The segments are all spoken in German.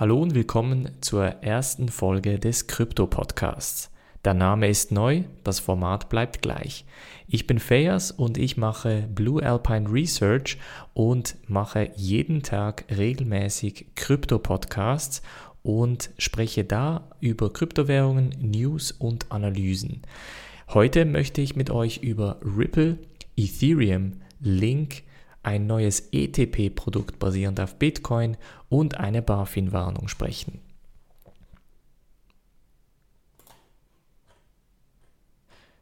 Hallo und willkommen zur ersten Folge des Krypto-Podcasts. Der Name ist neu, das Format bleibt gleich. Ich bin Fayas und ich mache Blue Alpine Research und mache jeden Tag regelmäßig Krypto-Podcasts und spreche da über Kryptowährungen, News und Analysen. Heute möchte ich mit euch über Ripple, Ethereum, Link, ein neues ETP-Produkt basierend auf Bitcoin und eine BaFin-Warnung sprechen.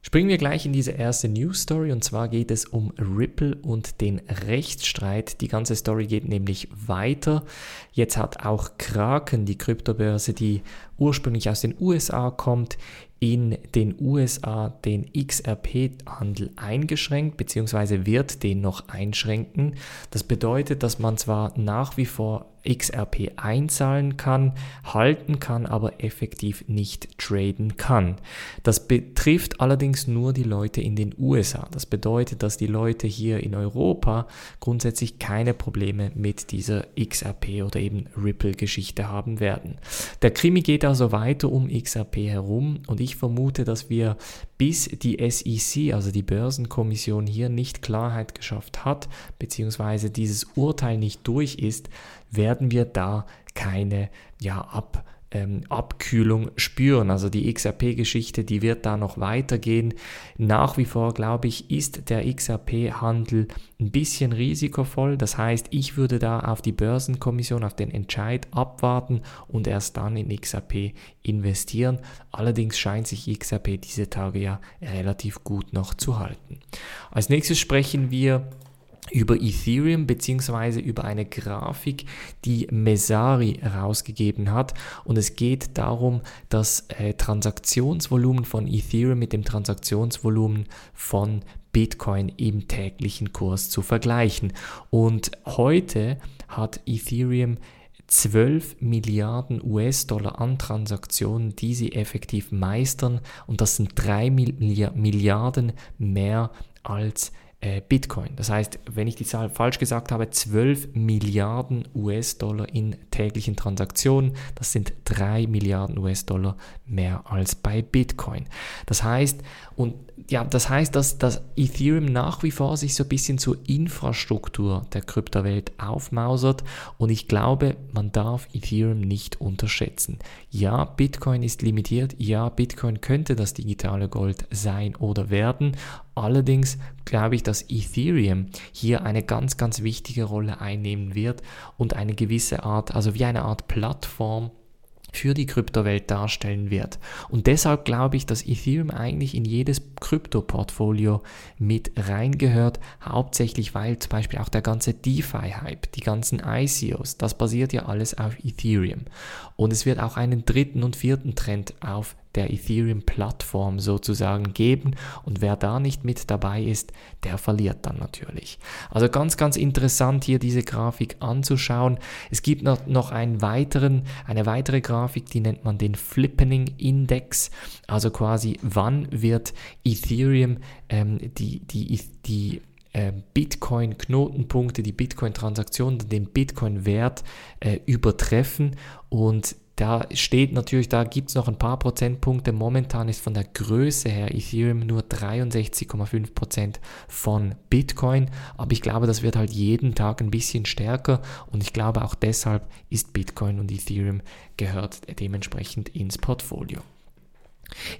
Springen wir gleich in diese erste News Story und zwar geht es um Ripple und den Rechtsstreit. Die ganze Story geht nämlich weiter. Jetzt hat auch Kraken, die Kryptobörse, die ursprünglich aus den USA kommt, in den USA den XRP-Handel eingeschränkt, beziehungsweise wird den noch einschränken. Das bedeutet, dass man zwar nach wie vor XRP einzahlen kann, halten kann, aber effektiv nicht traden kann. Das betrifft allerdings nur die Leute in den USA. Das bedeutet, dass die Leute hier in Europa grundsätzlich keine Probleme mit dieser XRP oder eben Ripple-Geschichte haben werden. Der Krimi geht also weiter um XRP herum. Und ich vermute, dass wir bis die SEC, also die Börsenkommission, hier nicht Klarheit geschafft hat, beziehungsweise dieses Urteil nicht durch ist, werden wir da keine ja, Ab ähm, Abkühlung spüren. Also die XRP-Geschichte, die wird da noch weitergehen. Nach wie vor, glaube ich, ist der XRP-Handel ein bisschen risikovoll. Das heißt, ich würde da auf die Börsenkommission, auf den Entscheid abwarten und erst dann in XRP investieren. Allerdings scheint sich XRP diese Tage ja relativ gut noch zu halten. Als nächstes sprechen wir über Ethereum beziehungsweise über eine Grafik, die Mesari herausgegeben hat. Und es geht darum, das äh, Transaktionsvolumen von Ethereum mit dem Transaktionsvolumen von Bitcoin im täglichen Kurs zu vergleichen. Und heute hat Ethereum 12 Milliarden US-Dollar an Transaktionen, die sie effektiv meistern. Und das sind 3 Milliarden mehr als äh, Bitcoin. Das heißt, wenn ich die Zahl falsch gesagt habe, 12 Milliarden US-Dollar in täglichen Transaktionen, das sind 3 Milliarden US-Dollar mehr als bei Bitcoin. Das heißt, und ja, das heißt, dass, dass Ethereum nach wie vor sich so ein bisschen zur Infrastruktur der Kryptowelt aufmausert und ich glaube, man darf Ethereum nicht unterschätzen. Ja, Bitcoin ist limitiert, ja, Bitcoin könnte das digitale Gold sein oder werden, allerdings glaube ich, dass Ethereum hier eine ganz, ganz wichtige Rolle einnehmen wird und eine gewisse Art, also wie eine Art Plattform, für die Kryptowelt darstellen wird. Und deshalb glaube ich, dass Ethereum eigentlich in jedes Krypto-Portfolio mit reingehört, hauptsächlich weil zum Beispiel auch der ganze DeFi-Hype, die ganzen ICOs, das basiert ja alles auf Ethereum. Und es wird auch einen dritten und vierten Trend auf der Ethereum-Plattform sozusagen geben. Und wer da nicht mit dabei ist, der verliert dann natürlich. Also ganz, ganz interessant hier diese Grafik anzuschauen. Es gibt noch, einen weiteren, eine weitere Grafik, die nennt man den Flippening Index. Also quasi, wann wird Ethereum ähm, die, die, die äh, Bitcoin-Knotenpunkte, die Bitcoin-Transaktionen, den Bitcoin-Wert äh, übertreffen und da steht natürlich, da gibt es noch ein paar Prozentpunkte. Momentan ist von der Größe her Ethereum nur 63,5% von Bitcoin. Aber ich glaube, das wird halt jeden Tag ein bisschen stärker. Und ich glaube auch deshalb ist Bitcoin und Ethereum gehört dementsprechend ins Portfolio.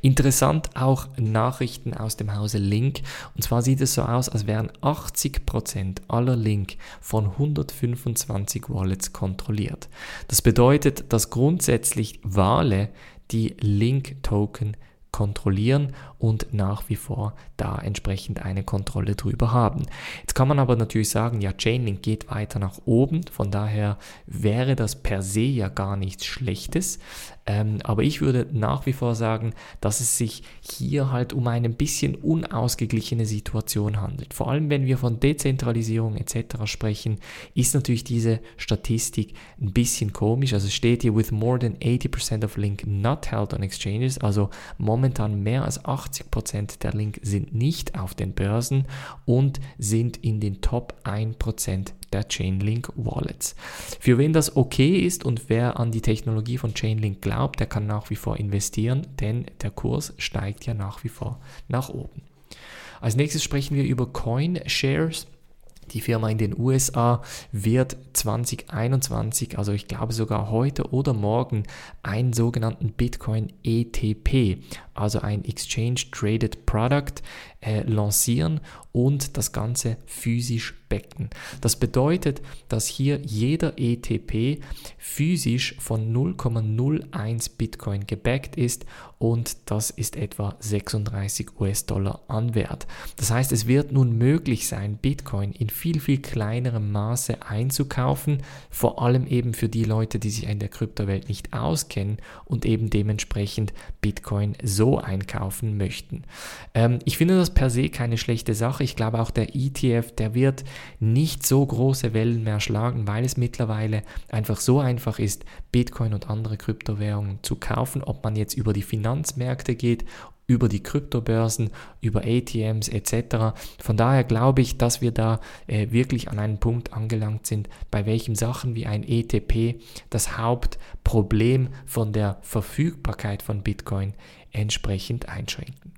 Interessant auch Nachrichten aus dem Hause Link. Und zwar sieht es so aus, als wären 80% aller Link von 125 Wallets kontrolliert. Das bedeutet, dass grundsätzlich Wale die Link-Token kontrollieren und nach wie vor da entsprechend eine Kontrolle drüber haben. Jetzt kann man aber natürlich sagen, ja, Chainlink geht weiter nach oben, von daher wäre das per se ja gar nichts Schlechtes. Ähm, aber ich würde nach wie vor sagen, dass es sich hier halt um eine bisschen unausgeglichene Situation handelt. Vor allem, wenn wir von Dezentralisierung etc. sprechen, ist natürlich diese Statistik ein bisschen komisch. Also steht hier, with more than 80% of Link not held on exchanges, also momentan mehr als 80% der Link sind nicht auf den Börsen und sind in den Top 1% der Chainlink Wallets. Für wen das okay ist und wer an die Technologie von Chainlink glaubt, der kann nach wie vor investieren, denn der Kurs steigt ja nach wie vor nach oben. Als nächstes sprechen wir über CoinShares. Die Firma in den USA wird 2021, also ich glaube sogar heute oder morgen, einen sogenannten Bitcoin ETP, also ein Exchange Traded Product, äh, lancieren und das Ganze physisch backen. Das bedeutet, dass hier jeder ETP physisch von 0,01 Bitcoin gebackt ist und das ist etwa 36 US-Dollar an Wert. Das heißt, es wird nun möglich sein, Bitcoin in viel, viel kleinerem Maße einzukaufen, vor allem eben für die Leute, die sich in der Kryptowelt nicht auskennen und eben dementsprechend Bitcoin so einkaufen möchten. Ähm, ich finde das per se keine schlechte Sache. Ich glaube auch der ETF, der wird nicht so große Wellen mehr schlagen, weil es mittlerweile einfach so einfach ist, Bitcoin und andere Kryptowährungen zu kaufen, ob man jetzt über die Finanzmärkte geht über die Kryptobörsen, über ATMs etc. Von daher glaube ich, dass wir da äh, wirklich an einen Punkt angelangt sind, bei welchem Sachen wie ein ETP das Hauptproblem von der Verfügbarkeit von Bitcoin entsprechend einschränken.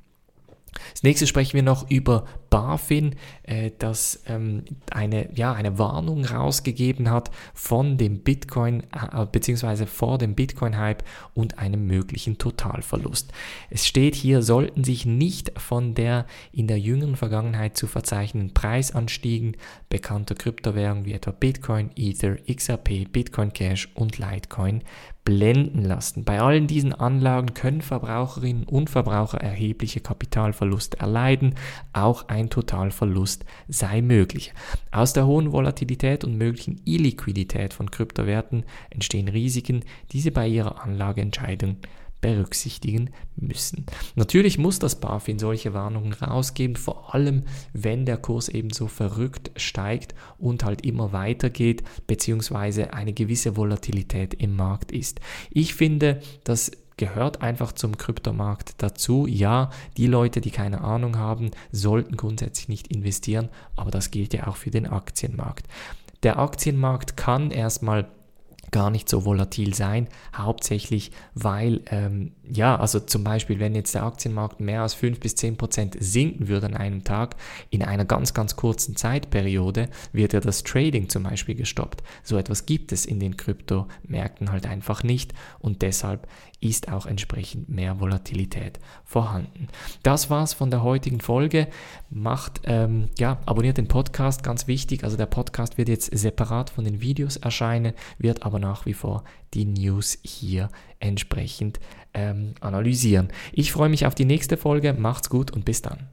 Als nächstes sprechen wir noch über BaFin, äh, das ähm, eine, ja, eine Warnung rausgegeben hat von dem Bitcoin äh, bzw. vor dem Bitcoin-Hype und einem möglichen Totalverlust. Es steht hier, sollten sich nicht von der in der jüngeren Vergangenheit zu verzeichnenden Preisanstiegen bekannter Kryptowährungen wie etwa Bitcoin, Ether, XRP, Bitcoin Cash und Litecoin blenden lassen. Bei allen diesen Anlagen können Verbraucherinnen und Verbraucher erhebliche Kapitalverluste erleiden. Auch ein Totalverlust sei möglich. Aus der hohen Volatilität und möglichen Illiquidität von Kryptowerten entstehen Risiken, die Sie bei Ihrer Anlageentscheidung berücksichtigen müssen. Natürlich muss das BaFin solche Warnungen rausgeben, vor allem wenn der Kurs eben so verrückt steigt und halt immer weitergeht, beziehungsweise eine gewisse Volatilität im Markt ist. Ich finde, das gehört einfach zum Kryptomarkt dazu. Ja, die Leute, die keine Ahnung haben, sollten grundsätzlich nicht investieren, aber das gilt ja auch für den Aktienmarkt. Der Aktienmarkt kann erstmal gar nicht so volatil sein, hauptsächlich weil, ähm, ja, also zum Beispiel, wenn jetzt der Aktienmarkt mehr als 5 bis 10 Prozent sinken würde an einem Tag, in einer ganz, ganz kurzen Zeitperiode, wird ja das Trading zum Beispiel gestoppt. So etwas gibt es in den Kryptomärkten halt einfach nicht und deshalb ist auch entsprechend mehr Volatilität vorhanden. Das war's von der heutigen Folge. Macht, ähm, ja, abonniert den Podcast, ganz wichtig. Also der Podcast wird jetzt separat von den Videos erscheinen, wird aber nach wie vor die News hier entsprechend ähm, analysieren. Ich freue mich auf die nächste Folge. Macht's gut und bis dann.